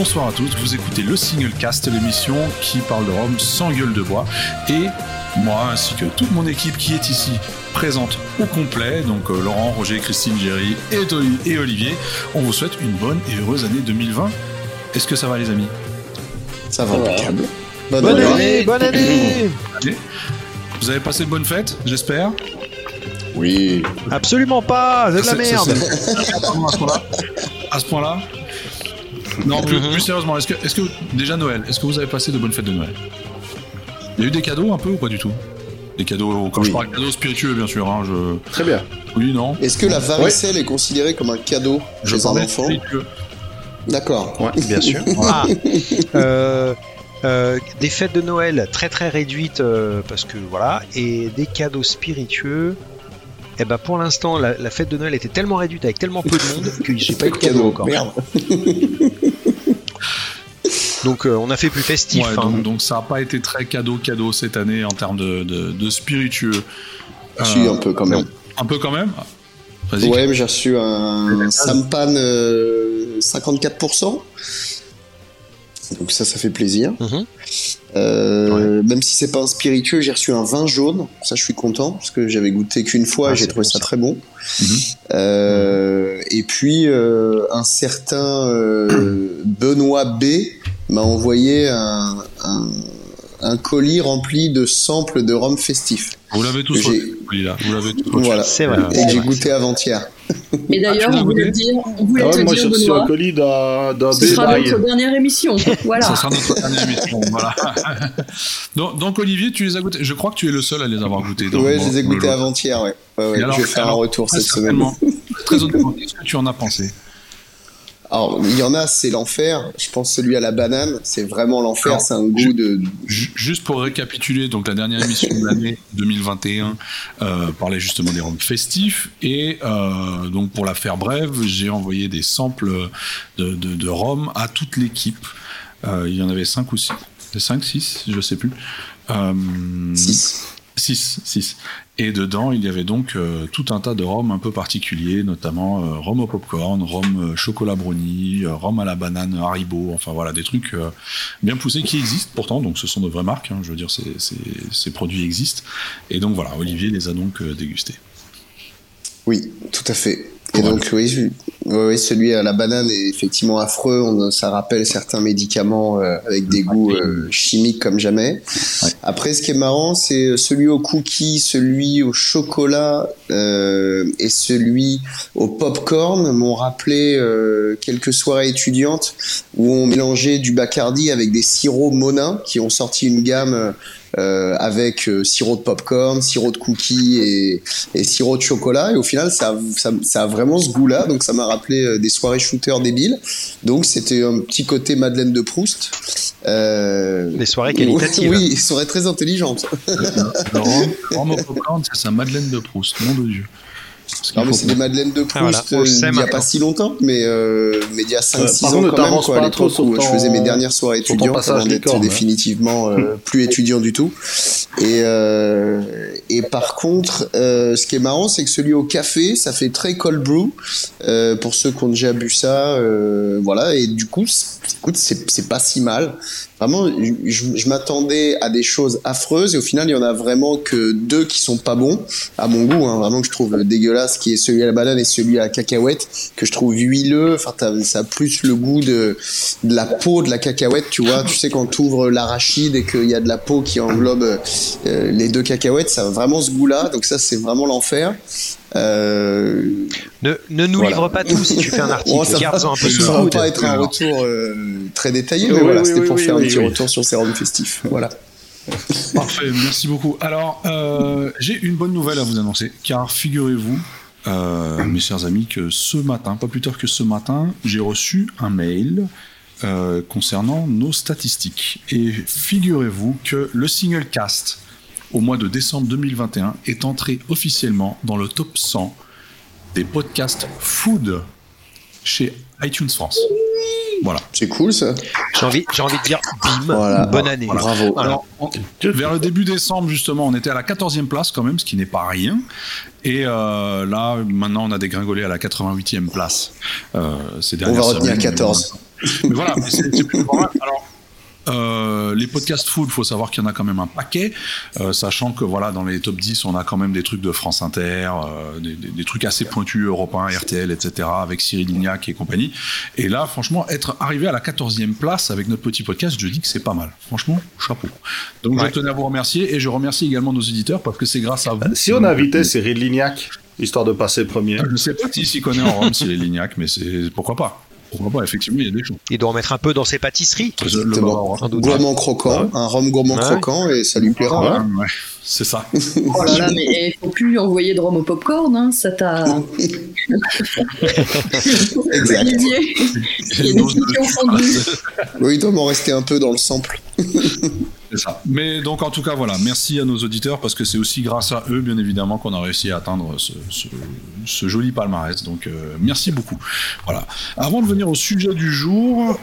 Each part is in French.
Bonsoir à tous, vous écoutez le Single Cast, l'émission qui parle de Rome sans gueule de bois. Et moi, ainsi que toute mon équipe qui est ici présente au complet, donc euh, Laurent, Roger, Christine, Géry et, Olivier, on vous souhaite une bonne et heureuse année 2020. Est-ce que ça va les amis? Ça va impeccable. Bonne, année, Bonne année Vous avez passé de bonnes fêtes, j'espère? Oui. Absolument pas, c'est de la merde À ce point-là? Non, plus, sérieusement, est-ce que, est que, déjà Noël, est-ce que vous avez passé de bonnes fêtes de Noël? Il y a eu des cadeaux un peu ou pas du tout? Des cadeaux, quand je parle de cadeaux spiritueux bien sûr. Hein, je... Très bien. Oui, non Est-ce que la varicelle est considérée comme un cadeau je chez un enfant? D'accord. Ouais, bien sûr. ah. euh, euh, des fêtes de Noël très très réduites euh, parce que voilà et des cadeaux spiritueux et eh ben pour l'instant la, fête de Noël était tellement réduite avec tellement peu de monde que j'ai pas eu de cadeau encore merde donc euh, on a fait plus festif hein. donc, ça a pas été très cadeau cadeau cette année en termes de, de, spiritueux si un peu quand même un peu quand même ouais mais j'ai reçu un sampan 54% donc ça, ça fait plaisir. Mhm. Euh, même si c'est pas un spiritueux, j'ai reçu un vin jaune. Ça, je suis content parce que j'avais goûté qu'une fois, et ah, j'ai trouvé ça, très bon. Mhm. Euh, et puis euh, un certain Benoît B m'a envoyé un, un, colis rempli de samples de rhum festif. Vous l'avez tous là. Vous l'avez tous. Voilà. C'est vrai. Et j'ai goûté avant-hier. Et d'ailleurs, ah, on voulait dire, on voulait ah te moi, dire, Benoît, un colis d'un Ce sera notre dernière émission. Voilà. Ce sera notre dernière émission. voilà. donc, donc, Olivier, tu les as goûtés. Je crois que tu es le seul à les avoir goûtés. Oui, je les ai goûtés avant-hier. Ouais. Ouais, ouais, je vais faire un retour cette semaine. Très honnêtement, qu'est-ce que tu en as pensé? Alors, il y en a, c'est l'enfer. Je pense celui à la banane, c'est vraiment l'enfer. C'est un goût de. Juste pour récapituler, donc la dernière émission de l'année 2021 euh, parlait justement des rhums festifs. Et euh, donc, pour la faire brève, j'ai envoyé des samples de, de, de rhum à toute l'équipe. Euh, il y en avait 5 ou 6. 5, 6, je sais plus. 6. 6, 6. Et dedans, il y avait donc euh, tout un tas de rhums un peu particuliers, notamment euh, rhum au popcorn, rhum euh, chocolat brownie, rhum à la banane Haribo, enfin voilà, des trucs bien poussés qui existent pourtant, donc ce sont de vraies marques, hein, je veux dire, ces produits existent. Et donc voilà, Olivier les a donc dégustés. Oui, tout à fait. Et donc oui, oui, celui à la banane est effectivement affreux. On, ça rappelle certains médicaments euh, avec des goûts euh, chimiques comme jamais. Après, ce qui est marrant, c'est euh, celui au cookie, celui au chocolat euh, et celui au popcorn m'ont rappelé quelques soirées étudiantes où on mélangeait du Bacardi avec des sirops Monin qui ont sorti une gamme euh, avec euh, sirop de popcorn, sirop de cookies et, et, sirop de chocolat. Et au final, ça, ça, ça a vraiment ce goût-là. Donc, ça m'a rappelé euh, des soirées shooter débiles. Donc, c'était un petit côté Madeleine de Proust. Euh, des soirées qualitatives. Oui, soirées très intelligentes. Le popcorn, c'est ça, Madeleine de Proust, nom de Dieu. Non, mais c'est des Madeleines de ah, Proust euh, il n'y a pas si longtemps, mais, euh, mais il y a 5-6 ans quand même, quoi, à l'époque où je faisais mes dernières soirées étudiantes avant d'être définitivement euh, plus étudiant du tout. Et, euh, et par contre, euh, ce qui est marrant, c'est que celui au café, ça fait très cold brew, pour ceux qui ont déjà bu ça, voilà, et du coup, écoute, c'est pas si mal. Vraiment, je, je m'attendais à des choses affreuses et au final, il y en a vraiment que deux qui sont pas bons, à mon goût, hein, vraiment que je trouve dégueulasse, qui est celui à la banane et celui à la cacahuète, que je trouve huileux. Enfin, ça a plus le goût de, de la peau de la cacahuète, tu vois. Tu sais, quand tu ouvres l'arachide et qu'il y a de la peau qui englobe euh, les deux cacahuètes, ça a vraiment ce goût-là. Donc ça, c'est vraiment l'enfer. Euh... Ne, ne, nous livre pas tout si tu fais un article. ça va, un peu va pas être un retour euh, très détaillé, mais voilà, c'était pour faire un petit retour sur ces rhums festifs. Voilà. Parfait, merci beaucoup. Alors, euh, j'ai une bonne nouvelle à vous annoncer, car figurez-vous, euh, mes chers amis, que ce matin, pas plus tard que ce matin, j'ai reçu un mail euh, concernant nos statistiques. Et figurez-vous que le single cast au mois de décembre 2021 est entré officiellement dans le top 100 des podcasts food chez iTunes France. Voilà. C'est cool ça. J'ai envie, j'ai envie de dire bim, bonne année. Bravo. Alors, vers le début décembre, justement, on était à la 14e place quand même, ce qui n'est pas rien. Et euh, là, maintenant, on a dégringolé à la 88e place. Euh, on va retenir 14. mais voilà, c'est plus Alors, euh, les podcasts food, faut savoir qu'il y en a quand même un paquet, euh, sachant que voilà, dans les top 10, on a quand même des trucs de France Inter, euh, des, trucs assez pointus européens, RTL, etc., avec Cyril Lignac et compagnie. Et là, franchement, être arrivé à la 14e place avec notre petit podcast, je dis que c'est pas mal. Franchement, chapeau. Donc je tenais à vous remercier et je remercie également nos éditeurs parce que c'est grâce à vous. Si on invitait Cyril Lignac, histoire de passer premier. Je ne sais pas s'il connaît en Rome Cyril Lignac, mais c'est pourquoi pas. Pourquoi pas, effectivement, il y a des choses. Il doit en mettre un peu dans ses pâtisseries. Exactement. gourmand croquant, un rhum gourmand croquant, et ça lui plaira. Ouais, c'est ça. oh là là, mais il faut plus envoyer de rhum au popcorn, hein, ça t'a. exact. il y a des Oui, il doit m'en rester un peu dans le sample. Mais donc en tout cas voilà, merci à nos auditeurs parce que c'est aussi grâce à eux bien évidemment qu'on a réussi à atteindre ce, joli palmarès. Donc euh, merci beaucoup. Voilà. Avant de venir au sujet du jour,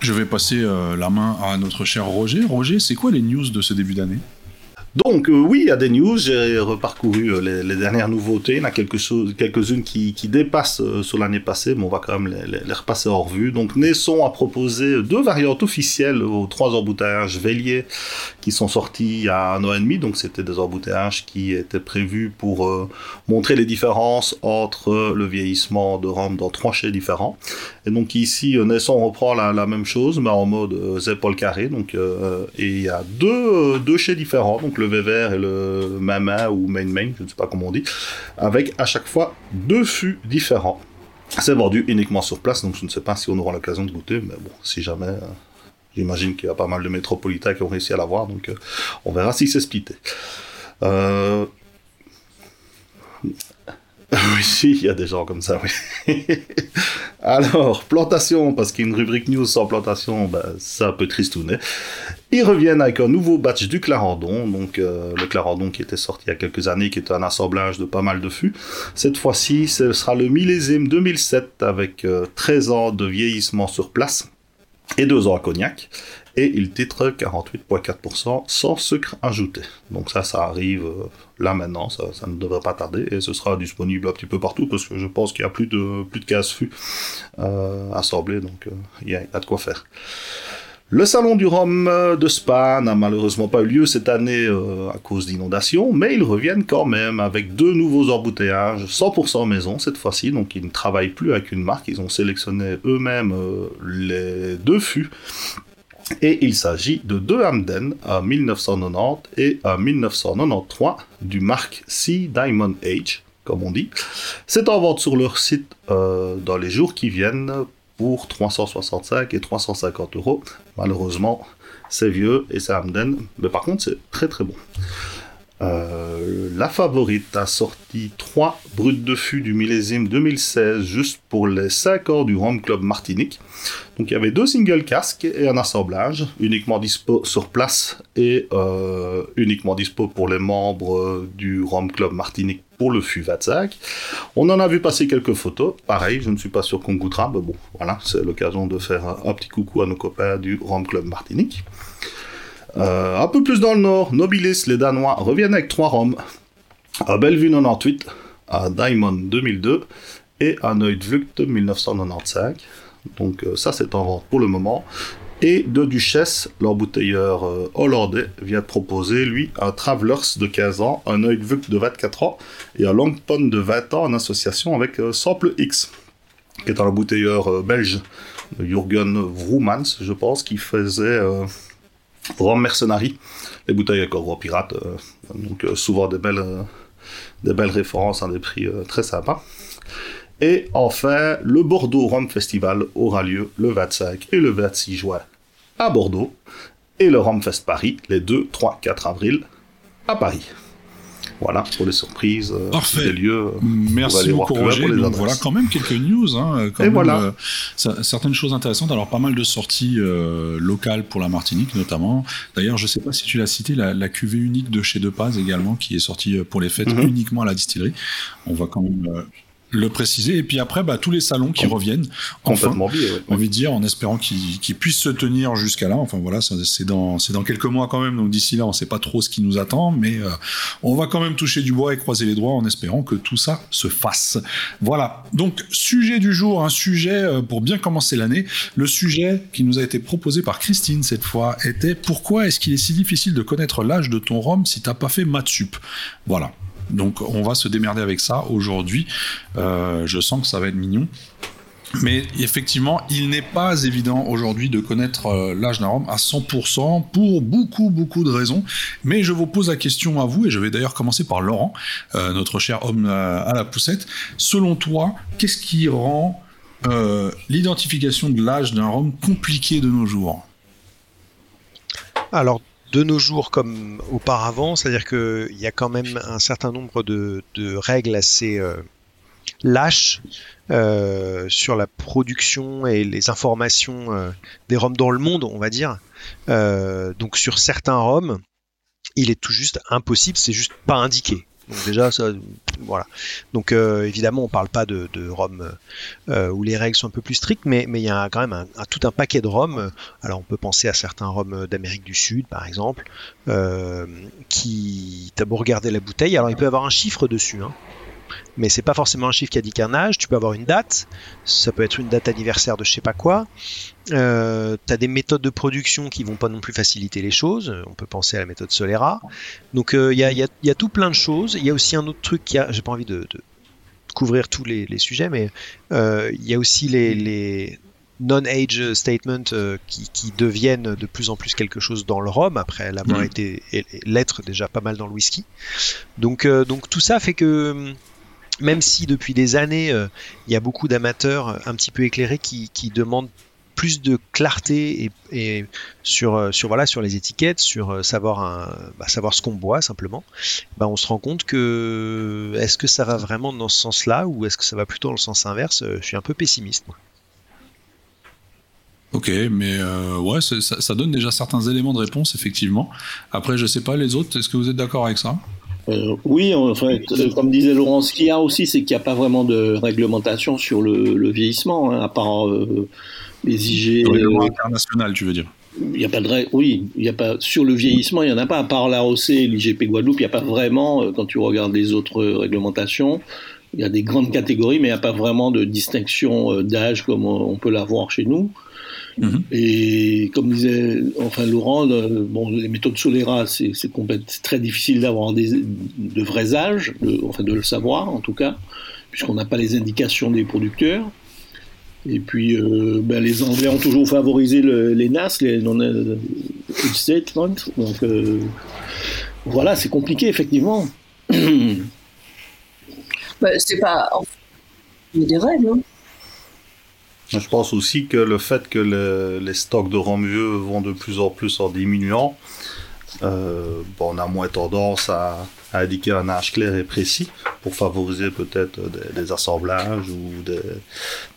je vais passer euh, la main à notre cher Roger. Roger, c'est quoi les news de ce début d'année? Donc euh, oui, il y a des news, j'ai reparcouru euh, les, dernières nouveautés, il y en a quelques-unes qui, dépassent euh, sur l'année passée, mais on va quand même les, repasser en revue. Donc Nesson a proposé deux variantes officielles aux trois embouteillages Vélier qui sont sortis il y a un an et demi, donc c'était des embouteillages qui étaient prévus pour montrer les différences entre le vieillissement de Rome dans trois chais différents. Et donc ici, Nesson reprend la, même chose, mais en mode épaule carré, donc, et il y a deux, chais différents, vert et le Mama ou Main Main, je ne sais pas comment on dit, avec à chaque fois deux fûts différents. C'est vendu uniquement sur place, donc je ne sais pas si on aura l'occasion de goûter, mais bon, si jamais, euh, j'imagine qu'il y a pas mal de métropolitains qui ont réussi à l'avoir, donc euh, on verra si c'est splitté. Euh, oui, il y a des gens comme ça, oui. Alors, plantation, parce qu'une rubrique news sans plantation, ben, ça peut tristouner. Ils reviennent avec un nouveau batch du Clarendon, donc euh, le Clarendon qui était sorti il y a quelques années, qui est un assemblage de pas mal de fûts. Cette fois-ci, ce sera le millésime 2007 avec 13 euh, ans de vieillissement sur place et 2 ans à cognac et il titre 48,4% sans sucre ajouté. Donc ça, ça arrive euh, là maintenant, ça, ne devrait pas tarder, et ce sera disponible un petit peu partout, parce que je pense qu'il y a plus de, plus de 15 fûts euh, donc euh, il y, a de quoi faire. Le salon du rhum de Spa n'a malheureusement pas eu lieu cette année à cause d'inondations, mais ils reviennent quand même avec deux nouveaux embouteillages, 100% maison cette fois-ci, donc ils ne travaillent plus avec une marque, ils ont sélectionné eux-mêmes les deux fûts et il s'agit de deux Hamden à 1990 et à 1993 du Mark C Diamond Age, comme on dit. C'est en vente sur leur site euh, dans les jours qui viennent pour 365 et 350 euros. Malheureusement, c'est vieux et c'est Hamden, mais par contre c'est très très bon. Euh, la favorite a sorti 3 brutes de fût du millésime 2016 juste pour les 5 ans du Rome Club Martinique. Donc il y avait deux single casques et un assemblage, uniquement dispo sur place et euh, uniquement dispo pour les membres du Rome Club Martinique pour le fût 25. On en a vu passer quelques photos, pareil, je ne suis pas sûr qu'on goûtera, mais bon, voilà, c'est l'occasion de faire un petit coucou à nos copains du Rome Club Martinique. Euh, un peu plus dans le nord, Nobilis, les Danois, reviennent avec trois Roms. À Bellevue 98, à Diamond 2002 et à Neudvuct 1995. Donc euh, ça c'est en vente pour le moment. Et de Duchesse, l'embouteilleur euh, hollandais, vient de proposer, lui, un Travelers de 15 ans, un Neudvuct de 24 ans et un Longpon de 20 ans en association avec Sample X, qui est un embouteilleur belge, Jürgen Vroomans, je pense, qui faisait Rome Mercenary, les bouteilles avec gros pirate, euh, donc euh, souvent des belles, euh, des belles références à des prix très sympas. Et enfin, le Bordeaux Rome Festival aura lieu le 25 et le 26 juin à Bordeaux, et le Rome Fest Paris les 2, 3, 4 avril à Paris. Voilà, pour les surprises, euh, Parfait. des lieux. Euh, Merci beaucoup, Roger. Donc, voilà, quand même quelques news. Hein, quand Et voilà. Euh, certaines choses intéressantes. Alors, pas mal de sorties locales pour la Martinique, notamment. D'ailleurs, je ne sais pas si tu l'as cité, la, la, cuvée unique de chez De Paz également, qui est sortie pour les fêtes mhm. uniquement à la distillerie. On va quand même le préciser. Et puis après, bah, tous les salons qui reviennent, enfin, envie de dire, en espérant qu'ils puissent se tenir jusqu'à là. Enfin voilà, c'est dans, dans quelques mois quand même, donc d'ici là, on ne sait pas trop ce qui nous attend, mais euh, on va quand même toucher du bois et croiser les doigts en espérant que tout ça se fasse. Voilà, donc sujet du jour, un sujet euh, pour bien commencer l'année. Le sujet qui nous a été proposé par Christine cette fois était pourquoi est-ce qu'il est si difficile de connaître l'âge de ton rhum si t'as pas fait maths sup? Voilà. Donc on va se démerder avec ça aujourd'hui. Euh, je sens que ça va être mignon. Mais effectivement, il n'est pas évident aujourd'hui de connaître euh, l'âge d'un homme à 100% pour beaucoup, beaucoup de raisons. Mais je vous pose la question à vous, et je vais d'ailleurs commencer par Laurent, euh, notre cher homme à la poussette. Selon toi, qu'est-ce qui rend l'identification de l'âge d'un homme compliqué de nos jours? Alors, de nos jours comme auparavant, c'est-à-dire qu'il y a quand même un certain nombre de, règles assez euh, lâches euh, sur la production et les informations euh, des roms dans le monde, on va dire. donc sur certains roms, il est tout juste impossible, c'est juste pas indiqué. Donc déjà, ça, voilà. Donc euh, évidemment, on parle pas de, de euh, où les règles sont un peu plus strictes, mais mais il y a quand même un, tout un paquet de Roms. Alors on peut penser à certains Roms d'Amérique du Sud, par exemple, euh, qui t'as beau regarder la bouteille, alors il peut y avoir un chiffre dessus. Hein mais c'est pas forcément un chiffre qui indique un âge. Tu peux avoir une date, ça peut être une date anniversaire de je sais pas quoi. Euh, tu as des méthodes de production qui vont pas non plus faciliter les choses. On peut penser à la méthode Solera. Donc euh, il y, a, y, y, a, tout plein de choses. Il y a aussi un autre truc qui a, j'ai pas envie de, de, couvrir tous les, les sujets, mais euh, il y a aussi les, les non-age statements euh, qui, qui, deviennent de plus en plus quelque chose dans le rhum après l'avoir mm. été l'être déjà pas mal dans le whisky. Donc, euh, donc tout ça fait que même si depuis des années, euh, il y a beaucoup d'amateurs euh, un petit peu éclairés qui, demandent plus de clarté et, sur, euh, sur, voilà, sur les étiquettes, sur savoir, bah, savoir ce qu'on boit simplement, bah, on se rend compte que est-ce que ça va vraiment dans ce sens-là ou est-ce que ça va plutôt dans le sens inverse? Je suis un peu pessimiste. Ok, mais ouais, ça, ça, donne déjà certains éléments de réponse, effectivement. Après, je sais pas, les autres, est-ce que vous êtes d'accord avec ça? Euh, oui, en fait, euh, comme disait Laurent, ce qu'il y a aussi, c'est qu'il n'y a pas vraiment de réglementation sur le, vieillissement, hein, à part euh, les IG. international, tu veux dire il n'y a pas de oui, il y a pas sur le vieillissement, il n'y en a pas à part l'AOC et l'IGP Guadeloupe, il n'y a pas vraiment quand tu regardes les autres réglementations, il y a des grandes catégories mais il n'y a pas vraiment de distinction d'âge comme on peut l'avoir chez nous. Mhm. Et comme disait enfin Laurent, bon, les méthodes Solera, c'est très difficile d'avoir de vrais âges, de, enfin de le savoir en tout cas, puisqu'on n'a pas les indications des producteurs. Et puis, euh, ben, les Anglais ont toujours favorisé les NAS, les non euh, statements. Donc, euh, voilà, c'est compliqué, effectivement. Bah, c'est pas. Il y a des règles. Hein. Je pense aussi que le fait que les stocks de rhum vieux vont de plus en plus en diminuant, euh, on a moins tendance à, indiquer un âge clair et précis pour favoriser peut-être des, assemblages ou des,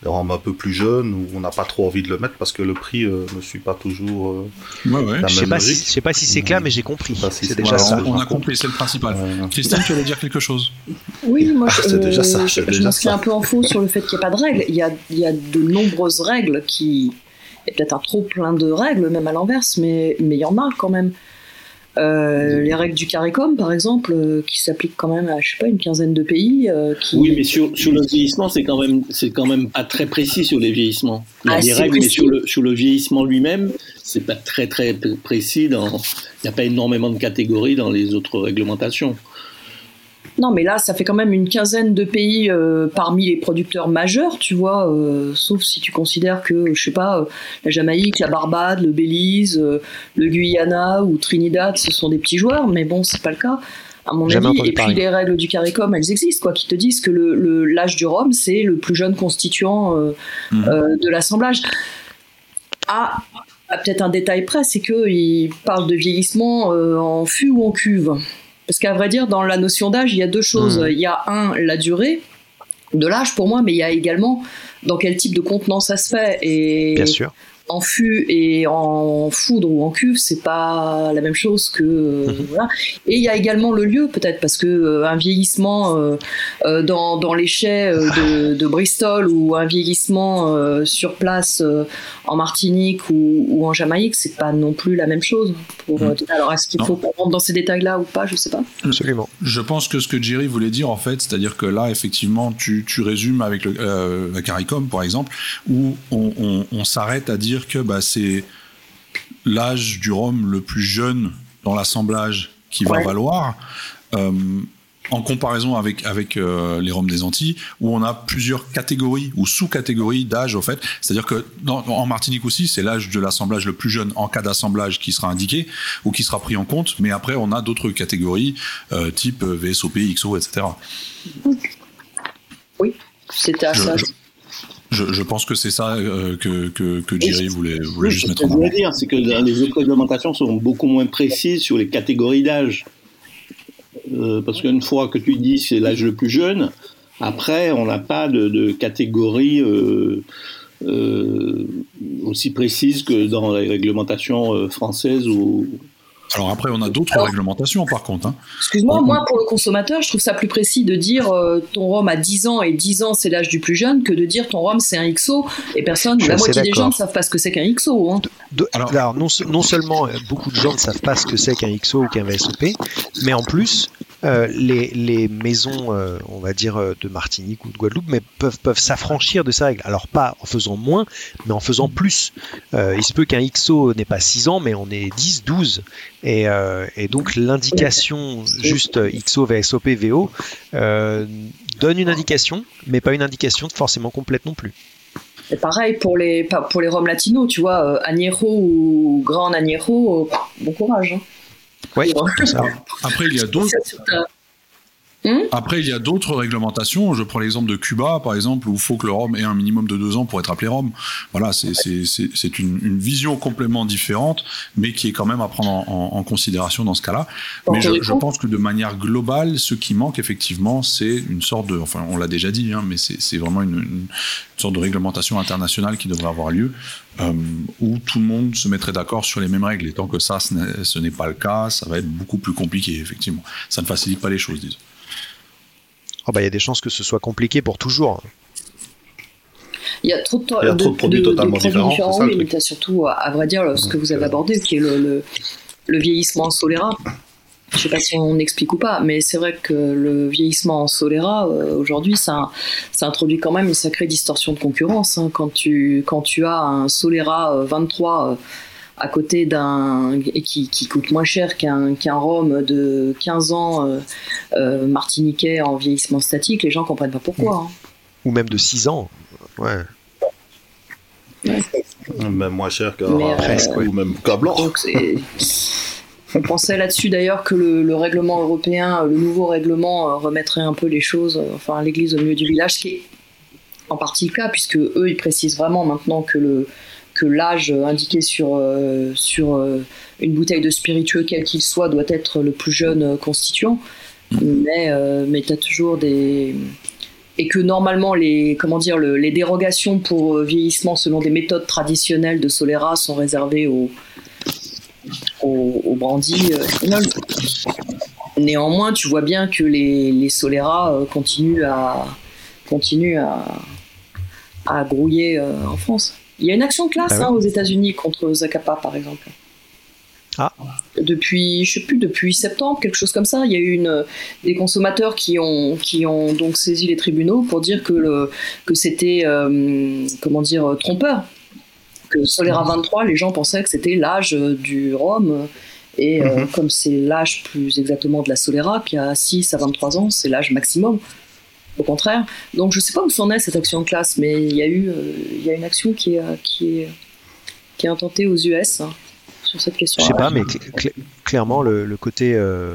des un peu plus jeunes où on n'a pas trop envie de le mettre parce que le prix euh, ne suit pas toujours euh, ouais, Je sais pas, si, sais pas si c'est clair, mais j'ai compris. c'est déjà ça. On a compris, c'est le principal. Christine, tu allais dire quelque chose? Oui, moi ah, je, déjà ça, je, me suis un peu en faux sur le fait qu'il n'y ait pas de règles. Il y a, il y a de nombreuses règles qui... Il y a peut-être un trop plein de règles, même à l'inverse, mais, mais il y en a quand même. Euh, les règles du CARICOM, par exemple, euh, qui s'appliquent quand même à, je sais pas, une quinzaine de pays. Euh, oui, mais sur, sur le vieillissement, c'est quand même, c'est quand même pas très précis sur les vieillissements. Il y a ah, des règles, mais sur le, sur le vieillissement lui-même, c'est pas très très précis. il n'y a pas énormément de catégories dans les autres réglementations. Non, mais là, ça fait quand même une quinzaine de pays euh, parmi les producteurs majeurs, tu vois, euh, sauf si tu considères que, je sais pas, euh, la Jamaïque, la Barbade, le Belize, le Guyana ou Trinidad, ce sont des petits joueurs, mais bon, c'est pas le cas. À mon avis, et puis les règles du CARICOM, elles existent, quoi, qui te disent que l'âge du rhum, c'est le plus jeune constituant mmh. de l'assemblage. Ah, peut-être un détail près, c'est qu'il parle de vieillissement en fût ou en cuve. Parce qu'à vrai dire, dans la notion d'âge, il y a deux choses. Mmh. Il y a un, la durée de l'âge pour moi, mais il y a également dans quel type de contenant ça se fait. Et Bien sûr. En fût et en foudre ou en cuve, c'est pas la même chose que mhm. voilà. Et il y a également le lieu peut-être parce que un vieillissement dans, dans les chais de, de, Bristol ou un vieillissement sur place en Martinique ou, ou en Jamaïque, c'est pas non plus la même chose. Pour, mhm. Alors est-ce qu'il faut rentrer dans ces détails-là ou pas? Je sais pas. Absolument. Je pense que ce que Jerry voulait dire en fait, c'est-à-dire que là effectivement tu, tu résumes avec le, la CARICOM par exemple, où on, on s'arrête à dire que bah, c'est l'âge du rhum le plus jeune dans l'assemblage qui va valoir. Euh, en comparaison avec avec euh, les rhums des Antilles, où on a plusieurs catégories ou sous-catégories d'âge au fait. C'est-à-dire que en Martinique aussi, c'est l'âge de l'assemblage le plus jeune en cas d'assemblage qui sera indiqué ou qui sera pris en compte. Mais après, on a d'autres catégories euh, type VSOP, XO, etc. Oui, c'était à ça. Je, pense que c'est ça euh, que, que, que, Jerry voulait, voulait juste mettre en avant. Ce que je veux dire, c'est que les autres réglementations sont beaucoup moins précises sur les catégories d'âge. Euh, parce qu'une fois que tu dis c'est l'âge le plus jeune, après, on n'a pas de, de catégorie euh, aussi précise que dans les réglementations françaises ou, alors après, on a d'autres réglementations par contre. Hein. Excuse-moi, moi pour le consommateur, je trouve ça plus précis de dire euh, ton rhum a 10 ans et 10 ans c'est l'âge du plus jeune que de dire ton rhum c'est un XO et personne, la moitié des gens ne savent pas ce que c'est qu'un XO. Hein. alors, non, non, seulement euh, beaucoup de gens ne savent pas ce que c'est qu'un XO ou qu'un VSOP, mais en plus, euh, les, maisons, euh, on va dire, euh, de Martinique ou de Guadeloupe, mais peuvent, peuvent s'affranchir de ces règles. Alors pas en faisant moins, mais en faisant plus. il se peut qu'un XO n'ait pas 6 ans, mais on est 10, 12. Et, et donc l'indication juste XO, VSOP, VO donne une indication, mais pas une indication forcément complète non plus. Et pareil pour les, pour les Roms latinos, tu vois, Añejo ou Grand Añejo, bon courage. Hein. Après, il y a d'autres. Hmm Après, il y a d'autres réglementations. Je prends l'exemple de Cuba, par exemple, où il faut que le rhum ait un minimum de deux ans pour être appelé rhum. Voilà, c'est une, une, vision complètement différente, mais qui est quand même à prendre en, considération dans ce cas-là. Mais je, je, pense que de manière globale, ce qui manque effectivement, c'est une sorte de, enfin, on l'a déjà dit, hein, mais c'est vraiment une, une, sorte de réglementation internationale qui devrait avoir lieu, euh, où tout le monde se mettrait d'accord sur les mêmes règles. Et tant que ça, ce n'est pas le cas, ça va être beaucoup plus compliqué, effectivement. Ça ne facilite pas les choses, disons. Oh, bah, il y a des chances que ce soit compliqué pour toujours. Il y a trop de, produits totalement différents. mais tu surtout, à vrai dire, ce que vous avez abordé, qui est le, le, vieillissement en soléra. Je sais pas si on explique ou pas, mais c'est vrai que le vieillissement en soléra, euh, aujourd'hui, ça, ça, introduit quand même une sacrée distorsion de concurrence. Hein. Quand, tu, quand tu as un soléra 23 à côté d'un et qui, coûte moins cher qu'un qu'un rhum de 15 ans euh, euh, martiniquais en vieillissement statique, les gens comprennent pas pourquoi. Hein. Ou même de 6 ans. Ouais. Même moins cher qu'un euh, ou même qu'un blanc. On pensait là-dessus d'ailleurs que le, règlement européen, le nouveau règlement, remettrait un peu les choses, enfin l'église au milieu du village, ce qui est en partie le cas, puisque eux, ils précisent vraiment maintenant que le, que l'âge indiqué sur, euh, sur euh, une bouteille de spiritueux, quel qu'il soit, doit être le plus jeune constituant. Mm. Mais, euh, mais tu as toujours des. Et que normalement, les, comment dire, les dérogations pour vieillissement selon des méthodes traditionnelles de Solera sont réservées au, au, brandy Néanmoins, tu vois bien que les, les Solera continuent à, continuent à grouiller en France. Il y a une action de classe ah hein, aux États-Unis contre Zacapa, par exemple. Ah. Depuis, je sais plus, depuis septembre, quelque chose comme ça, il y a eu une, des consommateurs qui ont, qui ont donc saisi les tribunaux pour dire que, le, que c'était, euh, comment dire, trompeur. Que Solera 23, les gens pensaient que c'était l'âge du rhum. Et euh, mhm. comme c'est l'âge plus exactement de la Solera, qui a 6 à 23 ans, c'est l'âge maximum au contraire. Donc je ne sais pas où s'en est cette action de classe, mais il y a eu euh, il y a une action qui est, qui est, qui est intentée aux US hein, sur cette question. Je sais pas, mais clairement le, côté, euh,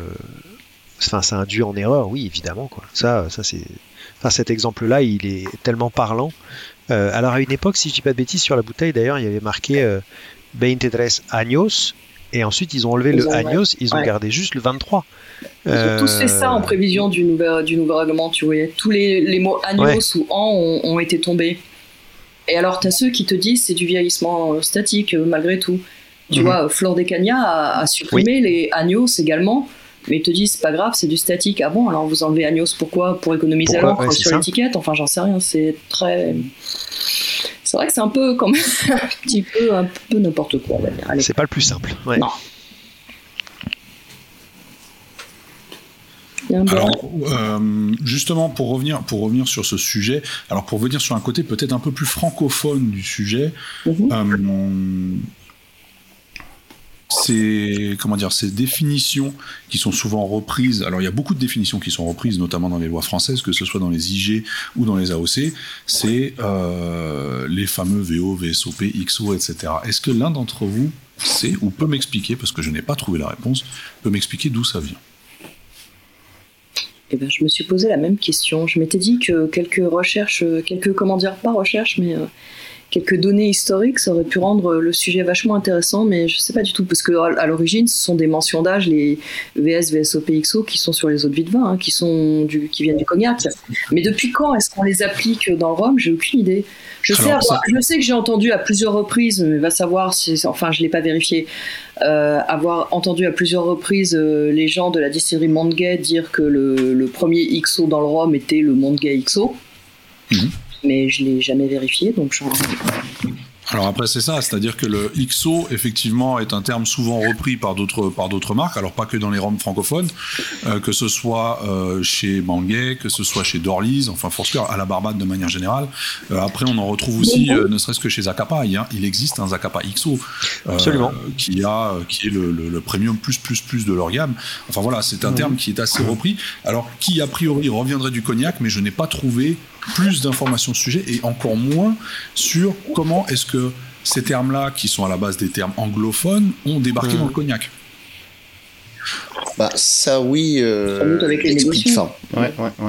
enfin ça induit en erreur, oui évidemment quoi. Ça, ça c'est, enfin cet exemple-là, il est tellement parlant. Euh, alors à une époque, si je dis pas de bêtises, sur la bouteille d'ailleurs, il y avait marqué 23 años et ensuite, ils ont enlevé le Agnos, ils ont gardé juste le 23. Ils ont tous fait ça en euh, prévision du nouvel, du nouveau règlement, tu voyais. Tous les, les mots Agnos ou An ont, été tombés. Et alors, tu as ceux qui te disent c'est du vieillissement statique malgré tout. Tu mhm. vois, Flore des Cagnas a, supprimé les agneaux également mais ils te disent c'est pas grave, c'est du statique. Ah bon, alors vous enlevez Agnos pourquoi? Pour économiser l'encre sur l'étiquette? Enfin, j'en sais rien, c'est très. C'est vrai que c'est un peu quand même un petit peu, un peu n'importe quoi, C'est pas le plus simple. Non. Alors, euh, justement, pour revenir, pour revenir sur ce sujet, alors pour venir sur un côté peut-être un peu plus francophone du sujet, euh, ces, comment dire, ces définitions qui sont souvent reprises, alors il y a beaucoup de définitions qui sont reprises, notamment dans les lois françaises, que ce soit dans les IG ou dans les AOC, c'est euh, les fameux VO, VSOP, XO, etc. Est-ce que l'un d'entre vous sait ou peut m'expliquer, parce que je n'ai pas trouvé la réponse, peut m'expliquer d'où ça vient? Eh ben, je me suis posé la même question. Je m'étais dit que quelques recherches, quelques, comment dire, pas recherches, mais euh, quelques données historiques, ça aurait pu rendre le sujet vachement intéressant, mais je sais pas du tout, parce que à l'origine, ce sont des mentions d'âge, les VS, VSOP, XO, qui sont sur les eaux de vie de vin, hein, qui, sont du, qui viennent du cognac. Mais depuis quand est-ce qu'on les applique dans le rhum J'ai aucune idée. Je sais, je sais que j'ai entendu à plusieurs reprises, mais va savoir si, enfin, je l'ai pas vérifié, euh, avoir entendu à plusieurs reprises euh, les gens de la distillerie Mondgay dire que le, premier XO dans le rhum était le Mondgay XO. Mhm mais je l'ai jamais vérifié, donc je alors après c'est ça, c'est-à-dire que le XO effectivement est un terme souvent repris par d'autres par d'autres marques, alors pas que dans les roms francophones, euh, que ce soit euh, chez Bangay, que ce soit chez Dorlies, enfin Foursquare, à la Barbade de manière générale. Euh, après on en retrouve aussi, ne serait-ce que chez Zacapa, il, il, existe un Zacapa XO qui a qui est le, le, premium plus plus plus de leur gamme. Enfin voilà, c'est un terme qui est assez repris. Alors qui a priori reviendrait du cognac, mais je n'ai pas trouvé plus d'informations sur le sujet et encore moins sur comment est-ce que ces termes-là, qui sont à la base des termes anglophones, ont débarqué dans le cognac. Bah ça oui. Euh, avec les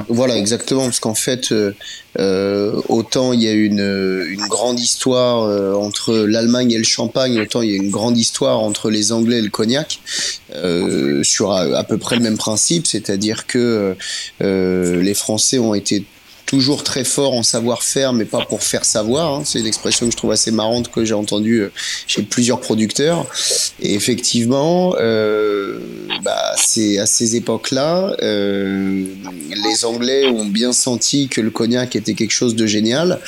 Voilà exactement parce qu'en fait euh, euh, autant il y a une, une grande histoire entre l'Allemagne et le Champagne, autant il y a une grande histoire entre les Anglais et le cognac sur à, peu près le même principe, c'est-à-dire que les Français ont été toujours très fort en savoir-faire, mais pas pour faire savoir. Hein. C'est une expression que je trouve assez marrante que j'ai entendue euh, chez plusieurs producteurs. Et effectivement, euh, bah, c'est à ces époques-là, euh, les Anglais ont bien senti que le cognac était quelque chose de génial.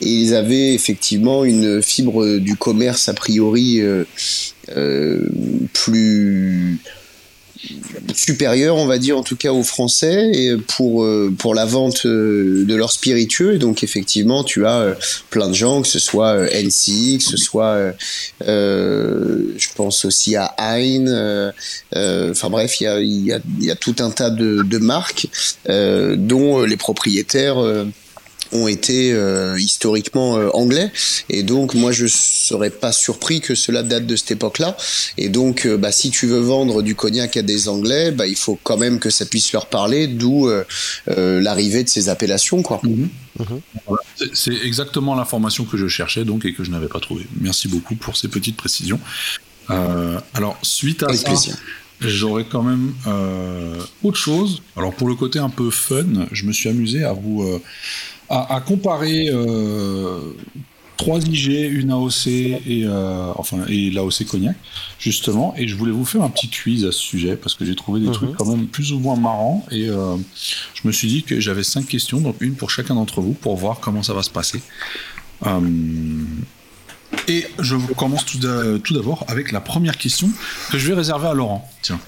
Et ils avaient effectivement une fibre du commerce a priori plus supérieur, on va dire en tout cas aux Français, pour euh, pour la vente euh, de leurs spiritueux. Et donc effectivement, tu as euh, plein de gens, que ce soit NC, que ce soit, je pense aussi à Hein. Enfin bref, il y a, y, a, tout un tas de marques dont les propriétaires ont été euh, historiquement euh, anglais et donc moi je serais pas surpris que cela date de cette époque-là et donc euh, bah, si tu veux vendre du cognac à des anglais bah, il faut quand même que ça puisse leur parler d'où l'arrivée de ces appellations quoi. Mhm. Mhm. C'est exactement l'information que je cherchais donc et que je n'avais pas trouvée. Merci beaucoup pour ces petites précisions. alors suite à ça, J'aurais quand même autre chose. Alors pour le côté un peu fun, je me suis amusé à vous à, comparer euh, trois IG, une AOC et euh, enfin et l'AOC cognac justement. Et je voulais vous faire un petit quiz à ce sujet parce que j'ai trouvé des mhm. trucs quand même plus ou moins marrants et euh, je me suis dit que j'avais cinq questions, donc une pour chacun d'entre vous pour voir comment ça va se passer. et je commence tout d'abord avec la première question que je vais réserver à Laurent. Tiens.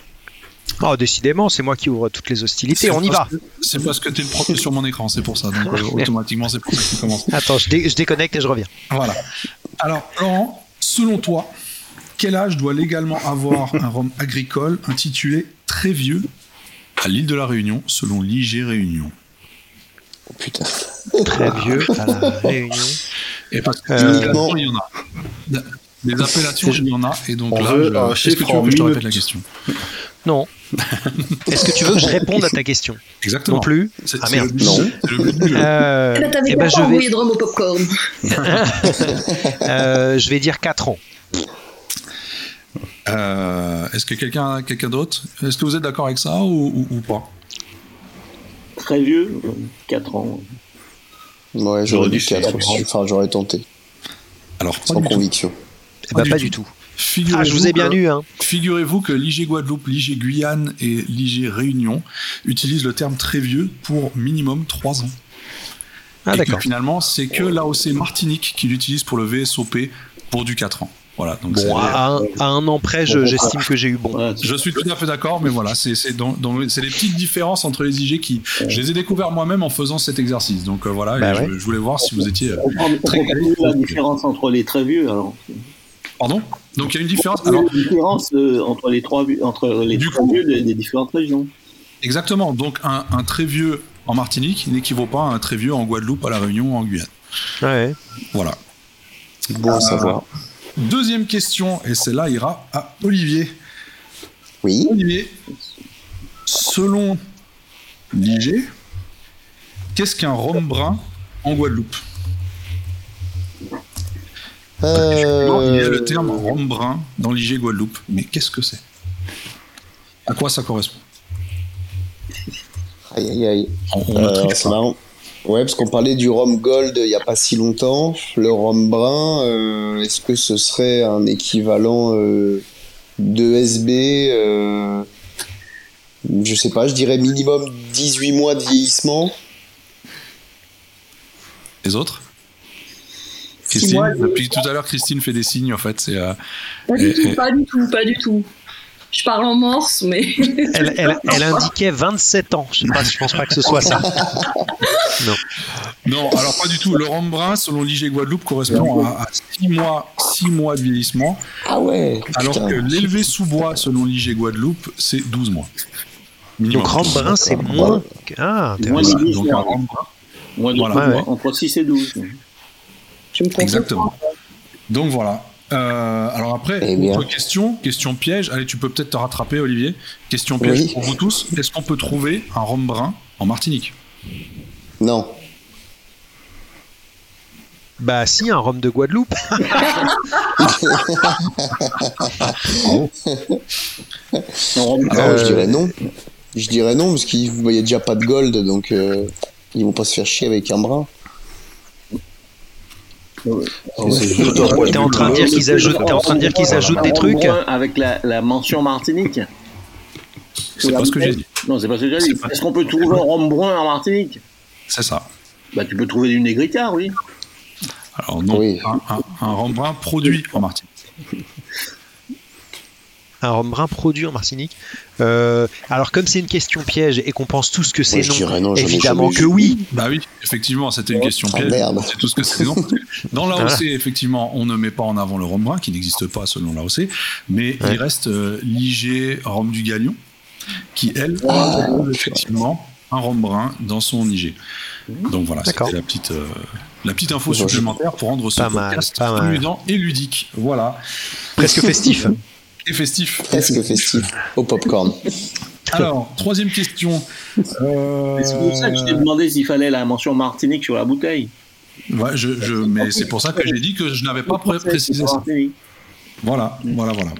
Oh, décidément, c'est moi qui ouvre toutes les hostilités. On y va. C'est parce que tu es le premier sur mon écran, c'est pour ça. Donc, euh, automatiquement, c'est pour ça que commence. Attends, je, déconnecte et je reviens. Voilà. Alors, Laurent, selon toi, quel âge doit légalement avoir un rhum agricole intitulé Très vieux à l'île de la Réunion, selon l'IG Réunion? Oh putain. Très vieux à la Réunion. Et parce que euh, il y en a. Des appellations, il y en a. Et donc là, est-ce que tu veux que je te répète la question? Non. Est-ce que tu veux que je réponde à ta question Exactement. Non plus Ah merde. Non. Euh, eh ben, t'avais eh ben, pas envoyé vais... de rhum au popcorn. euh, je vais dire 4 ans. Euh, Est-ce que quelqu'un quelqu'un d'autre Est-ce que vous êtes d'accord avec ça ou, ou, ou, pas Très vieux, 4 ans. Ouais, j'aurais dû 4 Enfin, j'aurais tenté. Alors, sans conviction. Eh ben, pas, du tout. Ah, je vous ai bien lu. Hein. Figurez-vous que l'IG Guadeloupe, l'IG Guyane et l'IG Réunion utilisent le terme très vieux pour minimum 3 ans. Ah, d'accord. Finalement, c'est que l'AOC Martinique qui l'utilise pour le VSOP pour du 4 ans. Voilà, donc bon, à, un, an près, j'estime que j'ai eu bon. Je suis tout à fait d'accord, mais voilà, c'est les petites différences entre les IG qui. Je les ai découvertes moi-même en faisant cet exercice. Donc euh, voilà, bah je, voulais voir si vous étiez. Euh, très la différence entre les très vieux alors Pardon? Donc il y a une différence. Alors, une différence euh, entre les trois entre les vieux des, différentes régions. Exactement. Donc un, un très vieux en Martinique n'équivaut pas à un très vieux en Guadeloupe, à la Réunion ou en Guyane. Ouais. Voilà. Bon à savoir. Deuxième question, et celle-là ira à Olivier. Oui. Olivier, selon l'IG, qu'est-ce qu'un rhum brun en Guadeloupe? Euh... Il y a le terme rhum brun dans l'IG Guadeloupe, mais qu'est-ce que c'est? À quoi ça correspond? Aïe aïe aïe. Euh, c'est marrant. Ouais, parce qu'on parlait du rhum gold il n'y a pas si longtemps. Le rhum brun, euh, est-ce que ce serait un équivalent euh, de SB euh, Je sais pas, je dirais minimum 18 mois de vieillissement? Les autres? Christine, depuis tout à l'heure, Christine fait des signes en fait. C'est, pas, du tout, pas du tout, pas du tout. Je parle en morse, mais. elle, indiquait 27 ans. Je ne pense pas que ce soit ça. non. Non, alors pas du tout. Le brun, selon l'IG Guadeloupe, correspond à, 6 mois, 6 mois de vieillissement. Ah ouais. Alors que l'élevé sous bois, selon l'IG Guadeloupe, c'est 12 mois. Donc brun, c'est moins. Ah, moins brun. Moins de voilà. entre 6 et 12. Exactement. Donc voilà. Euh, alors après, eh autre question, question piège. Allez, tu peux peut-être te rattraper, Olivier. Question piège pour vous tous. Est-ce qu'on peut trouver un rhum brun en Martinique? Non. Bah si, un rhum de Guadeloupe. je dirais non. Je dirais non parce qu'il n'y a déjà pas de gold, donc euh, ils vont pas se faire chier avec un brun. T'es en train de dire qu'ils ajoutent, es en train de dire qu'ils ajoutent des trucs avec la, mention Martinique. C'est pas ce que j'ai dit. Non, c'est pas ce que j'ai dit. Est-ce qu'on peut trouver un rhum brun en Martinique? C'est ça. Bah, tu peux trouver du négricard, oui. Alors non, un, un, rhum brun produit en Martinique un rhum brun produit en Martinique. Euh, alors comme c'est une question piège et qu'on pense tous que c'est non, évidemment que oui. Bah oui, effectivement, c'était une question piège. c'est tout ce que c'est non. Dans l'AOC, effectivement, on ne met pas en avant le rhum brun, qui n'existe pas selon l'AOC, mais il reste euh, l'IG rhum du Galion, qui elle ah, effectivement un rhum brun dans son IG. Donc voilà, c'était la petite. Euh, la petite info supplémentaire pour rendre ce podcast amusant et ludique. Voilà. Presque festif. Et festif. Presque festif. Au popcorn. Alors, troisième question. Euh... C'est pour ça que je t'ai demandé s'il fallait la mention Martinique sur la bouteille. Ouais, je, je mais c'est pour ça que j'ai dit que je n'avais pas précisé ça. Voilà, voilà, voilà.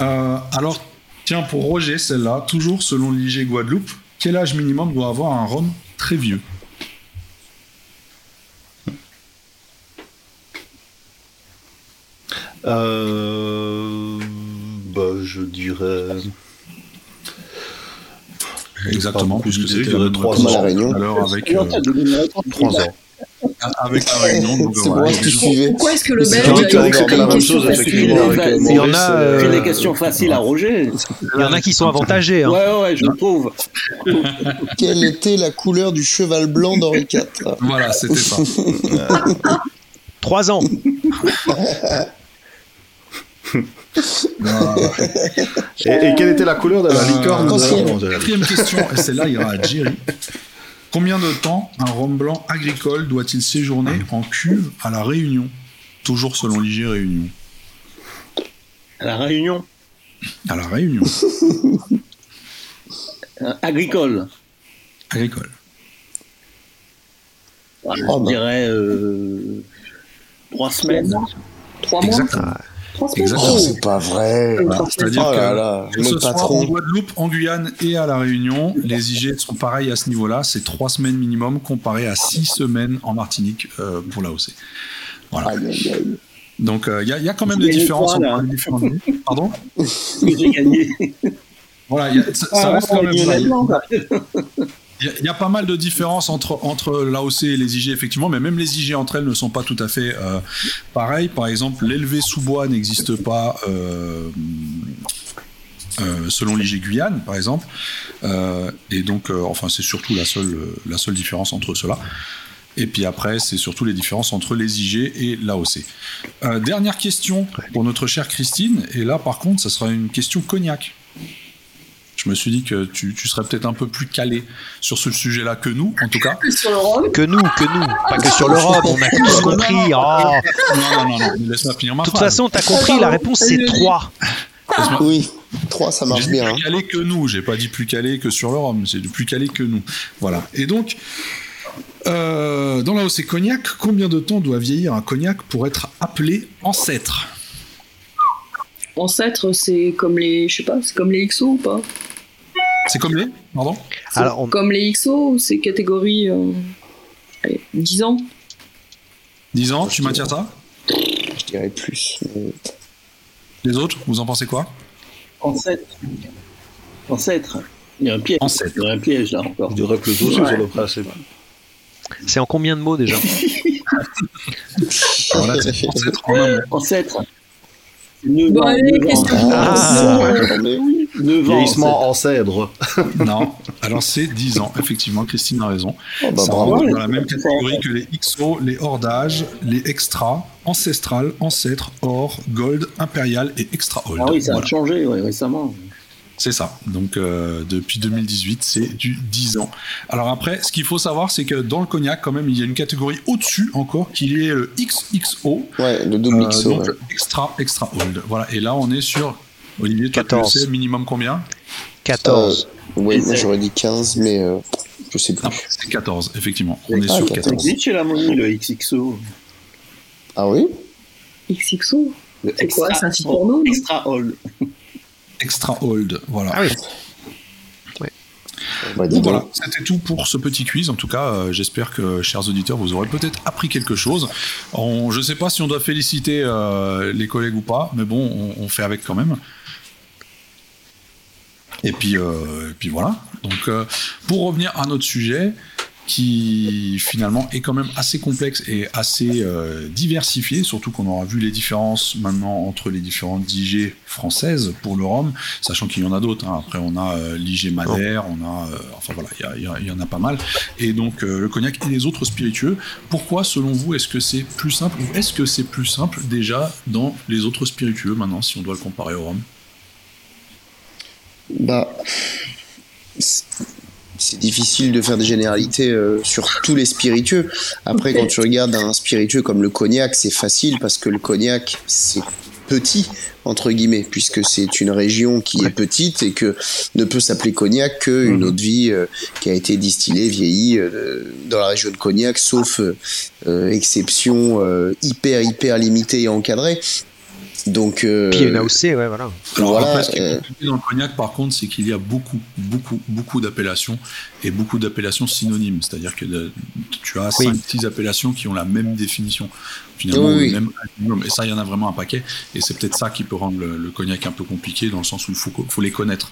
Euh, alors, tiens, pour Roger, celle-là, toujours selon l'IG Guadeloupe, quel âge minimum doit avoir un rhum très vieux? Euh, bah, je dirais. Exactement, puisque c'était 3 ans. la. Alors avec 3 euh, ans. Avec la Réunion. Donc, voilà, Pourquoi est-ce que le Belge la Il y en a euh, des questions faciles à Roger. Il y en a qui sont avantagés. Hein. Ouais, ouais, je trouve. Quelle était la couleur du cheval blanc d'Henri IV Voilà, c'était ça. 3 ans. et, quelle était la couleur de la euh, licorne Quatrième question, et celle-là ira à Jerry. Combien de temps un rhum blanc agricole doit-il séjourner en cuve à la Réunion? Toujours selon l'IG Réunion. À la Réunion À la Réunion. Euh, agricole. Agricole. je dirais euh, trois semaines. Trois mois. Exactement. C'est pas vrai. C'est-à-dire oh que, ce soit en Guadeloupe, en Guyane et à La Réunion, les IG sont pareils à ce niveau-là. C'est trois semaines minimum comparé à six semaines en Martinique euh, pour l'AOC. Voilà. Donc il euh, y, a quand même des différences entre les différentes Pardon? J'ai gagné. Voilà, ça, ah, reste quand même. Il y, a pas mal de différences entre, entre l'AOC et les IG, effectivement, mais même les IG entre elles ne sont pas tout à fait euh, pareilles. Par exemple, l'élevé sous bois n'existe pas euh, euh, selon l'IG Guyane, par exemple. et donc, enfin, c'est surtout la seule, la seule différence entre ceux-là. Et puis après, c'est surtout les différences entre les IG et l'AOC. dernière question pour notre chère Christine. Et là, par contre, ça sera une question cognac je me suis dit que tu, serais peut-être un peu plus calé sur ce sujet-là que nous, en tout cas. Que sur le Que nous, que nous. Pas que sur l'Europe, on a tous compris. Oh. Non, non, non, non, laisse-moi finir ma De toute façon, t'as compris, la réponse c'est 3. Oui, 3, ça marche bien. Plus hein. calé que nous, j'ai pas dit plus calé que sur l'Europe, c'est plus calé que nous. Voilà. Et donc, euh, dans la hausse cognac, combien de temps doit vieillir un cognac pour être appelé ancêtre? Ancêtre, c'est comme les, je sais pas, c'est comme les XO ou pas? C'est comme les Pardon Alors, Comme les XO, c'est catégorie euh, 10 ans 10 ans, tu maintiens ça Je dirais plus. Les autres, vous en pensez quoi Ancêtre. Ancêtre. Il y a un piège. Ancêtre. Il y a un piège là encore. Je dirais plutôt sur le principe. C'est en combien de mots déjà voilà, c'est ancêtre en un mot. Ancêtre. Bon, allez, question. Ah, Vieillissement en cèdre. non, alors c'est 10 ans, effectivement, Christine a raison. Oh bah ça rentre dans la même catégorie que les XO, les hors d'âge, les extra, ancestral, ancêtre, or, gold, impérial et extra old. Ah oui, ça a changé récemment. C'est ça. Donc euh, depuis 2018, c'est du 10 ans. Alors après, ce qu'il faut savoir, c'est que dans le cognac, quand même, il y a une catégorie au-dessus encore, qui est le XXO. Ouais, le double euh, XO. Donc extra, extra old. Voilà. Et là, on est sur Olivier, 14. tu sais, minimum combien 14. Euh, oui, moi j'aurais dit 15, mais euh, je sais plus. Ah, c'est 14, effectivement. On est ah, sur 14. 14. existe chez la monnaie le XXO. Ah oui XXO C'est quoi C'est un site porno Extra old. Extra old, voilà. Ah oui. voilà, c'était tout pour ce petit quiz. En tout cas, euh, j'espère que, chers auditeurs, vous aurez peut-être appris quelque chose. je ne sais pas si on doit féliciter euh, les collègues ou pas, mais bon, on, fait avec quand même. Et puis, euh, et puis voilà. Donc, pour revenir à notre sujet, qui finalement est quand même assez complexe et assez euh, diversifié, surtout qu'on aura vu les différences maintenant entre les différentes IG françaises pour le rhum, sachant qu'il y en a d'autres. Hein. Après, on a euh, l'IG Madère, on a, euh, enfin voilà, il y, y, en a pas mal. Et donc le cognac et les autres spiritueux. Pourquoi, selon vous, est-ce que c'est plus simple ou est-ce que c'est plus simple déjà dans les autres spiritueux maintenant, si on doit le comparer au rhum? Bah c'est difficile de faire des généralités euh, sur tous les spiritueux. Après, quand tu regardes un spiritueux comme le cognac, c'est facile parce que le cognac, c'est petit entre guillemets puisque c'est une région qui est petite et que ne peut s'appeler cognac qu'une mhm. autre vie euh, qui a été distillée, vieillie euh, dans la région de cognac, sauf exception hyper hyper limitée et encadrée. Donc, euh, Puis il y a aussi, ouais, voilà. Alors après, ce qui est euh, compliqué dans le cognac, par contre, c'est qu'il y a beaucoup, beaucoup, beaucoup d'appellations et beaucoup d'appellations synonymes. C'est-à-dire que tu as 5-6 appellations qui ont la même définition finalement oui, même et ça il y en a vraiment un paquet. Et c'est peut-être ça qui peut rendre le, cognac un peu compliqué dans le sens où il faut, faut les connaître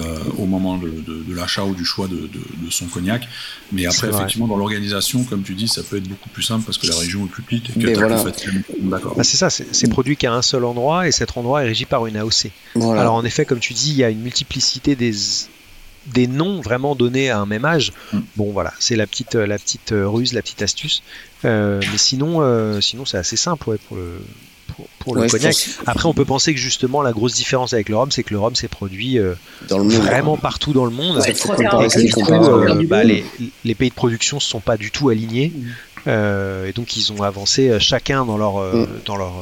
euh, au moment de, l'achat ou du choix de, son cognac. Mais après effectivement dans l'organisation comme tu dis ça peut être beaucoup plus simple parce que la région est plus petite et que voilà. d'accord. Bah, c'est ça c'est produit qu'à un seul endroit et cet endroit est régi par une AOC alors en effet comme tu dis il y a une multiplicité des des noms vraiment donnés à un même âge. Mm. Bon voilà, c'est la petite, la petite ruse, la petite astuce. Euh, mais sinon, euh, sinon c'est assez simple ouais, pour le, pour, le cognac. Après, on peut penser que justement la grosse différence avec le rhum, c'est que le rhum s'est produit euh, vraiment partout dans le monde. Bah, les, les, pays de production ne se sont pas du tout alignés. Mm. Et donc ils ont avancé chacun dans leur, mm. dans leur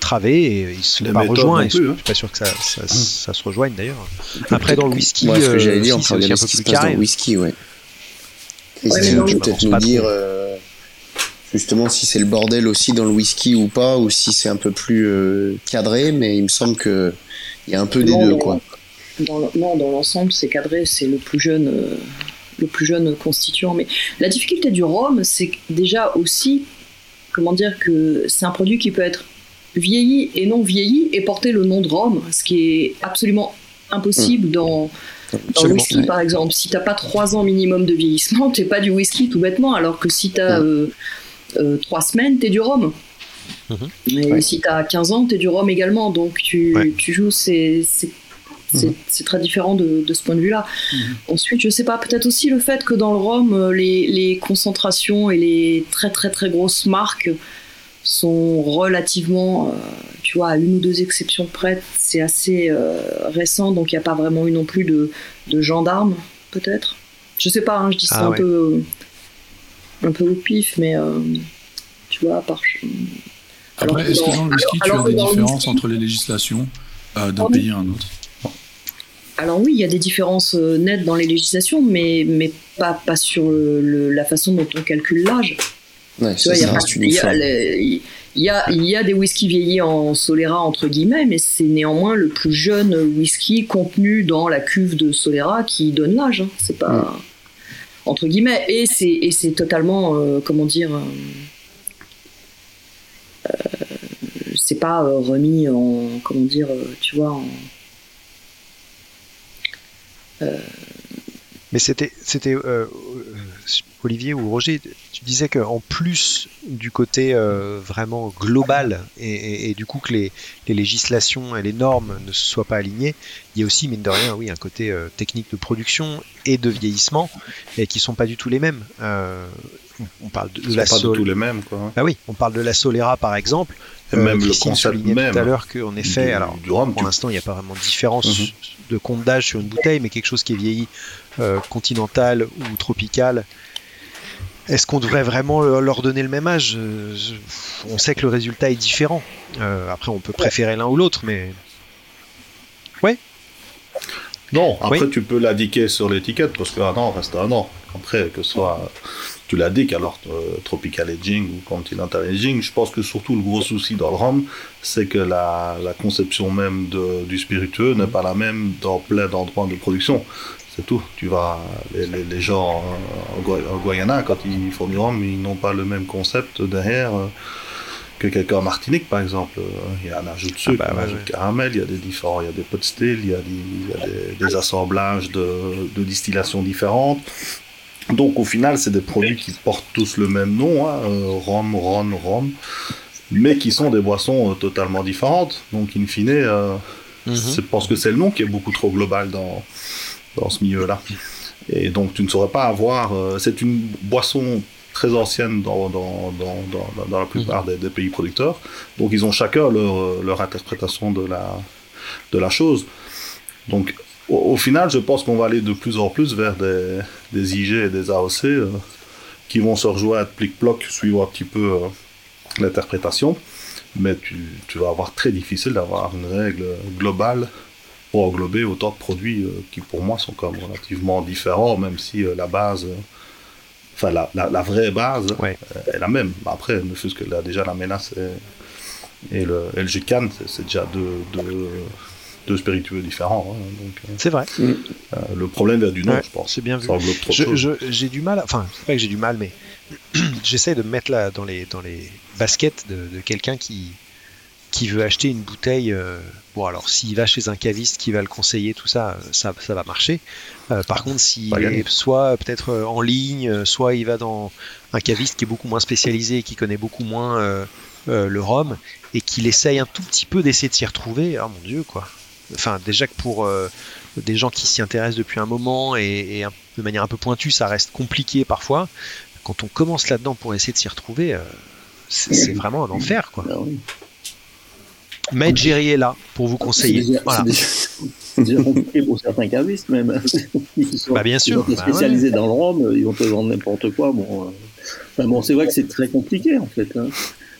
travée et ils se sont pas rejoints. je hein. suis pas sûr que ça, ça, ça se rejoigne d'ailleurs. Après dans le whisky, ouais, ce que j'allais dire, c'est un peu plus carré. Dans le whisky, ouais. ouais peut-être nous dire justement si c'est le bordel aussi dans le whisky ou pas, ou si c'est un peu plus euh, cadré, mais il me semble qu'il y a un peu des deux. Quoi. non, dans l'ensemble, c'est cadré, c'est le plus jeune. Euh, le plus jeune constituant. Mais la difficulté du rhum, c'est déjà aussi, comment dire, que c'est un produit qui peut être vieilli et non vieilli et porter le nom de rhum, ce qui est absolument impossible mmh. dans, dans le whisky, par exemple. Si t'as pas 3 ans minimum de vieillissement, t'es pas du whisky tout bêtement, alors que si t'as as 3 semaines, t'es du rhum. Mhm. Mais si tu as 15 ans, tu es du rhum également. Donc tu, tu joues, c'est mhm. C'est très différent de, de, ce point de vue-là. Mhm. Ensuite, je sais pas, peut-être aussi le fait que dans le rhum, euh, les, les, concentrations et les très très très grosses marques sont relativement, euh, tu vois, à une ou deux exceptions près, c'est assez euh, récent, donc il n'y a pas vraiment eu non plus de, de gendarmes, peut-être. Je sais pas, hein, je dis ça ah un peu un peu au pif, mais euh, tu vois, à part. Après, est-ce que dans le whisky, tu as des différences entre les législations euh, d'un pays à un autre? Alors oui, il y a des différences euh, nettes dans les législations, mais, mais pas, pas sur la façon dont on calcule l'âge. Ouais, il y, y, a, il y a des whisky vieillis en Solera, entre guillemets, mais c'est néanmoins le plus jeune whisky contenu dans la cuve de Solera qui donne l'âge. Hein. C'est pas entre guillemets. Et c'est, totalement, euh, comment dire, euh, euh, c'est pas remis en, comment dire, tu vois, en, mais c'était, c'était Olivier ou Roger, tu disais qu'en plus du côté vraiment global et, du coup que les, législations et les normes ne se soient pas alignées, il y a aussi, mine de rien, oui, un côté technique de production et de vieillissement qui sont pas du tout les mêmes. On parle de, la pas du tout les mêmes, quoi. Bah oui, on parle de la Solera par exemple. même le concept même. tout à l'heure qu'en effet, alors pour l'instant il n'y a pas vraiment de différence mhm. de compte d'âge sur une bouteille, mais quelque chose qui est vieilli continental ou tropical est-ce qu'on devrait vraiment leur donner le même âge? On sait que le résultat est différent. Euh, après, on peut préférer l'un ou l'autre, mais. Ouais. Non, après, tu peux l'indiquer sur l'étiquette, parce qu'un an reste un an. Après, que ce soit. Tu l'indiques, alors euh, Tropical Aging ou Continental Aging, je pense que surtout le gros souci dans le rhum, c'est que la, conception même du spiritueux n'est pas la même dans plein d'endroits de production. C'est tout. Tu vas, les, gens en, Guyana, quand ils font du rhum, ils n'ont pas le même concept derrière euh, que quelqu'un en Martinique, par exemple. Il y a un ajout de sucre, ah bah, un ajout de caramel, il y a des différents, il y a des pot still, il y a, des, assemblages de, distillation différentes. Donc au final, c'est des produits qui portent tous le même nom, hein, euh, rhum, rhum, rhum, mais qui sont des boissons euh, totalement différentes. Donc in fine, mhm. c'est parce que c'est le nom qui est beaucoup trop global dans, dans ce milieu-là. Et donc tu ne saurais pas avoir... Euh, c'est une boisson très ancienne dans, dans, dans, dans la plupart des, pays producteurs. Donc ils ont chacun leur, leur interprétation de la, de la chose. Donc au, final, je pense qu'on va aller de plus en plus vers des, des IG et des AOC euh, qui vont se rejoindre plic-ploc suivant un petit peu euh, l'interprétation. Mais tu, tu, vas avoir très difficile d'avoir une règle globale pour englober autant de produits euh, qui pour moi sont comme relativement différents, même si la base, enfin la, la, vraie base est la même. Après, ne fût-ce que là, déjà la menace et, le, et le c'est déjà deux, deux, deux, spiritueux différents. Hein, c'est vrai. le problème vient du nom, je pense. C'est bien vu. J'ai du mal, enfin, c'est pas que j'ai du mal, mais j'essaie de me mettre là dans les, dans les baskets de, de quelqu'un qui, qui veut acheter une bouteille, euh, bon alors s'il va chez un caviste qui va le conseiller, tout ça, euh, ça, ça va marcher. Euh, par contre, s'il est soit peut-être en ligne, soit il va dans un caviste qui est beaucoup moins spécialisé, qui connaît beaucoup moins le rhum, et qu'il essaye un tout petit peu d'essayer de s'y retrouver, oh mon dieu quoi. Enfin déjà que pour des gens qui s'y intéressent depuis un moment et, de manière un peu pointue, ça reste compliqué parfois. Quand on commence là-dedans pour essayer de s'y retrouver, c'est vraiment un enfer quoi. Ah Maître Géry est là pour vous conseiller. C'est déjà, compliqué pour certains cavistes même. bah bien sûr. Ils sont bah spécialisés dans le rhum, ils vont te vendre n'importe quoi. Bon, euh. bon c'est vrai que c'est très compliqué en fait. Hein.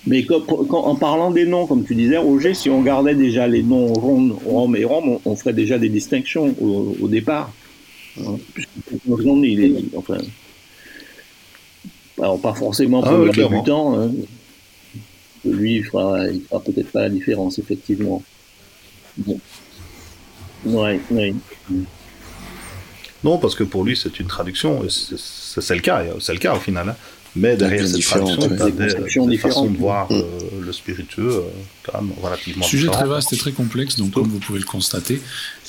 Mais quand, en parlant des noms, comme tu disais, Roger, si on gardait déjà les noms rhum et rhum, on, ferait déjà des distinctions au, départ. Hein. il est, enfin, Alors pas forcément pour ah, le débutant. Hein. Lui, il fera, il fera peut-être pas la différence, effectivement. Bon. Ouais, ouais. Non, parce que pour lui, c'est une traduction. C'est le cas, c'est le cas au final. Hein. Mais derrière cette traduction, il y a des, façons de voir mm. euh, le spiritueux euh, quand même relativement Sujet très vaste et très complexe, donc comme vous pouvez le constater.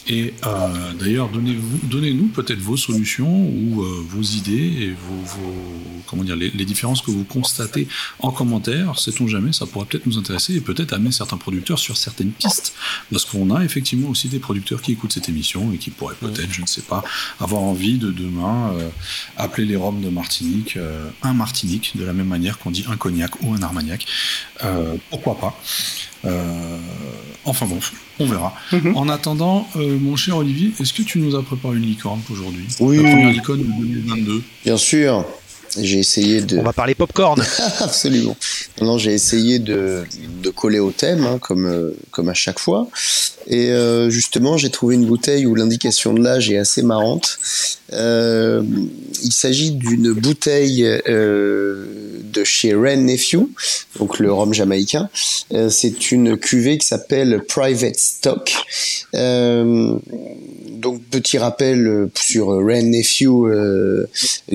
Et euh, d'ailleurs, donnez-nous donnez peut-être vos solutions ou euh, vos idées et vos, vos comment dire, les, les, différences que vous constatez en commentaire. Sait-on jamais, ça pourrait peut-être nous intéresser et peut-être amener certains producteurs sur certaines pistes. Parce qu'on a effectivement aussi des producteurs qui écoutent cette émission et qui pourraient peut-être, je ne sais pas, avoir envie de demain euh, appeler les Roms de Martinique un Martinique, de la même manière qu'on dit un cognac ou un armagnac. pourquoi pas? Enfin bon, on verra. Mhm. En attendant, euh, mon cher Olivier, est-ce que tu nous as préparé une licorne aujourd'hui? Oui. La première licorne de 2022. Bien sûr. J'ai essayé de. On va parler popcorn. Absolument. Non, j'ai essayé de, de, coller au thème, hein, comme, euh, comme à chaque fois. Et euh, justement, j'ai trouvé une bouteille où l'indication de l'âge est assez marrante. Euh, il s'agit d'une bouteille euh, de chez Ren Nephew, donc le rhum jamaïcain. Euh, c'est une cuvée qui s'appelle Private Stock. Euh, donc petit rappel sur Ren Nephew,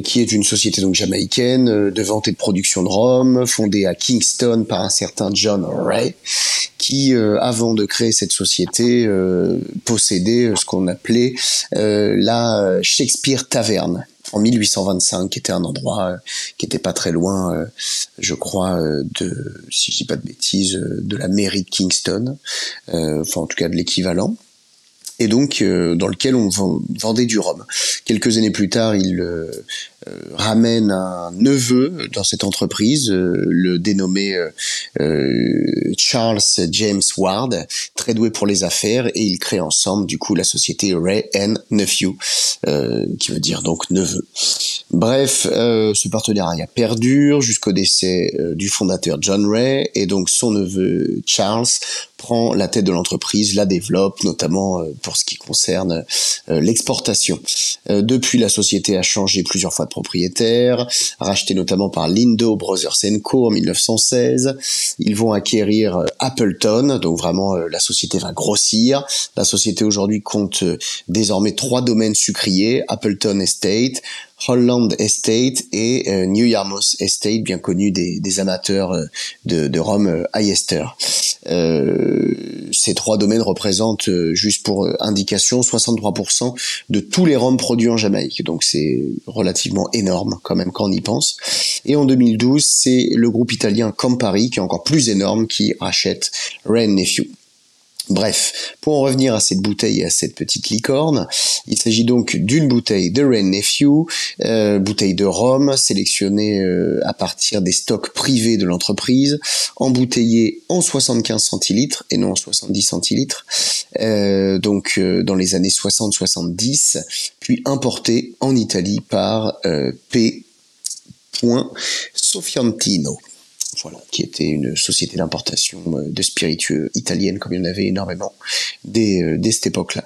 qui est une société donc jamaïcaine de vente et de production de rhum, fondée à Kingston par un certain John Ray, qui avant de créer cette société possédait ce qu'on appelait la Shakespeare Taverne en 1825, qui était un endroit euh, qui était pas très loin, euh, je crois, euh, de, si je dis pas de bêtises, de la mairie de Kingston, enfin en tout cas de l'équivalent et donc dans lequel on vendait du rhum. Quelques années plus tard, il euh, ramène un neveu dans cette entreprise, euh, le dénommé euh, Charles James Ward, très doué pour les affaires, et ils créent ensemble du coup la société Ray and Nephew, qui veut dire donc neveu. Bref, ce partenariat perdure jusqu'au décès du fondateur John Ray, et donc son neveu Charles prend la tête de l'entreprise, la développe, notamment pour ce qui concerne l'exportation. depuis, la société a changé plusieurs fois de propriétaires, rachetés notamment par Lindo Brothers Co en 1916. Ils vont acquérir euh, Appleton, donc vraiment euh, la société va grossir. La société aujourd'hui compte euh, désormais trois domaines sucriers, Appleton Estate, Holland Estate et euh, New Yarmouth Estate, bien connu des, amateurs euh, de, de rhum euh, Ayester. ces trois domaines représentent, juste pour indication, 63% de tous les rhums produits en Jamaïque. Donc c'est relativement énorme quand même quand on y pense. Et en 2012, c'est le groupe italien Campari, qui est encore plus énorme, qui rachète Ren Nephew. Bref, pour en revenir à cette bouteille et à cette petite licorne, il s'agit donc d'une bouteille de Ren Nephew, euh, bouteille de rhum sélectionnée euh, à partir des stocks privés de l'entreprise, embouteillée en 75 centilitres et non en 70 centilitres, euh, donc dans les années 60-70, puis importée en Italie par P. Sofiantino voilà, qui était une société d'importation euh, de spiritueux italienne, comme il y en avait énormément dès, euh, cette époque-là.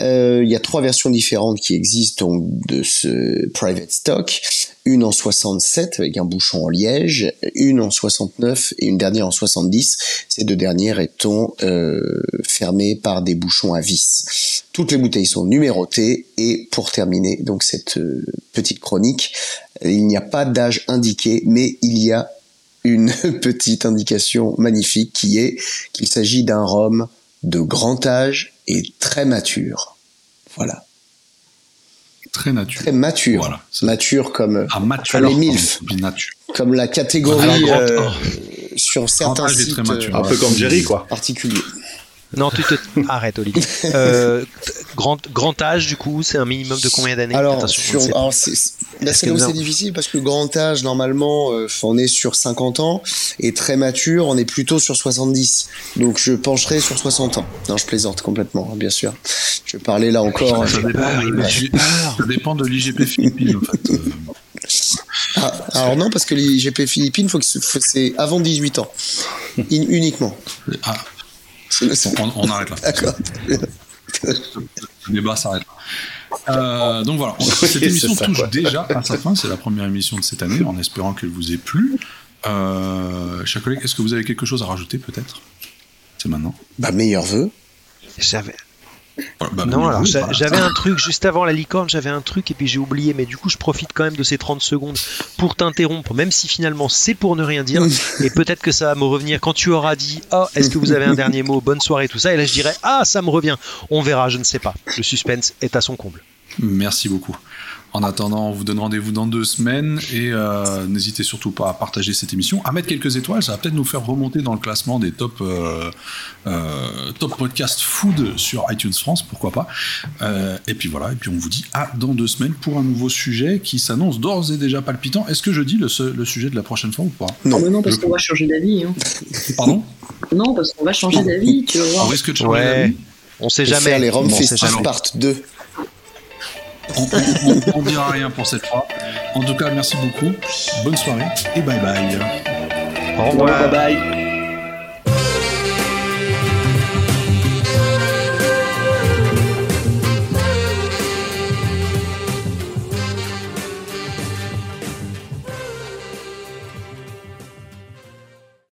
Euh, il y a trois versions différentes qui existent de ce private stock. Une en 67 avec un bouchon en liège, une en 69 et une dernière en 70. Ces deux dernières étant fermées par des bouchons à vis. Toutes les bouteilles sont numérotées et pour terminer donc cette petite chronique, il n'y a pas d'âge indiqué, mais il y a une petite indication magnifique qui est qu'il s'agit d'un rhum de grand âge et très mature. Voilà. Très mature. Très mature. Voilà. Mature comme, ah, mature, comme les MILF. Comme, la catégorie euh, sur certains sites. Un peu comme Jerry, quoi. Particulier. Non, tu te arrête, Olivier. Euh, grand, grand âge, du coup, c'est un minimum de combien d'années Alors, c'est difficile parce que grand âge, normalement, euh, on est sur 50 ans et très mature, on est plutôt sur 70. Donc, je pencherai sur 60 ans. Non, je plaisante complètement, hein, bien sûr. Je vais parler là encore. Ça, dépend, de l'IGP Philippines, en fait. Euh. Ah, alors non, parce que l'IGP Philippines, faut que c'est avant 18 ans, uniquement. Ah. On, arrête là. D'accord. Le débat s'arrête. Euh, donc voilà, cette émission touche déjà à sa fin. C'est la première émission de cette année, en espérant qu'elle vous ait plu. Euh, chers collègues, est-ce que vous avez quelque chose à rajouter peut-être? C'est maintenant. Bah meilleur vœu. J'avais bah, non, alors j'avais un truc juste avant la licorne, j'avais un truc et puis j'ai oublié, mais du coup je profite quand même de ces 30 secondes pour t'interrompre, même si finalement c'est pour ne rien dire, et peut-être que ça va me revenir quand tu auras dit Oh, est-ce que vous avez un dernier mot, bonne soirée, tout ça, et là je dirais Ah, ça me revient, on verra, je ne sais pas. Le suspense est à son comble. Merci beaucoup. En attendant, on vous donne rendez-vous dans deux semaines et euh, n'hésitez surtout pas à partager cette émission, à mettre quelques étoiles, ça va peut-être nous faire remonter dans le classement des top, euh, euh, top podcast food sur iTunes France, pourquoi pas. et puis voilà, et puis on vous dit à dans deux semaines pour un nouveau sujet qui s'annonce d'ores et déjà palpitant. Est-ce que je dis le, le, sujet de la prochaine fois ou pas? Non, non parce qu'on va changer d'avis. Hein. Pardon? Non, parce qu'on va changer d'avis, tu vas voir. On risque de changer d'avis. On sait jamais. les Rome Part 2 on ne dira rien pour cette fois. En tout cas, merci beaucoup. Bonne soirée et bye bye. Au revoir. Bye bye.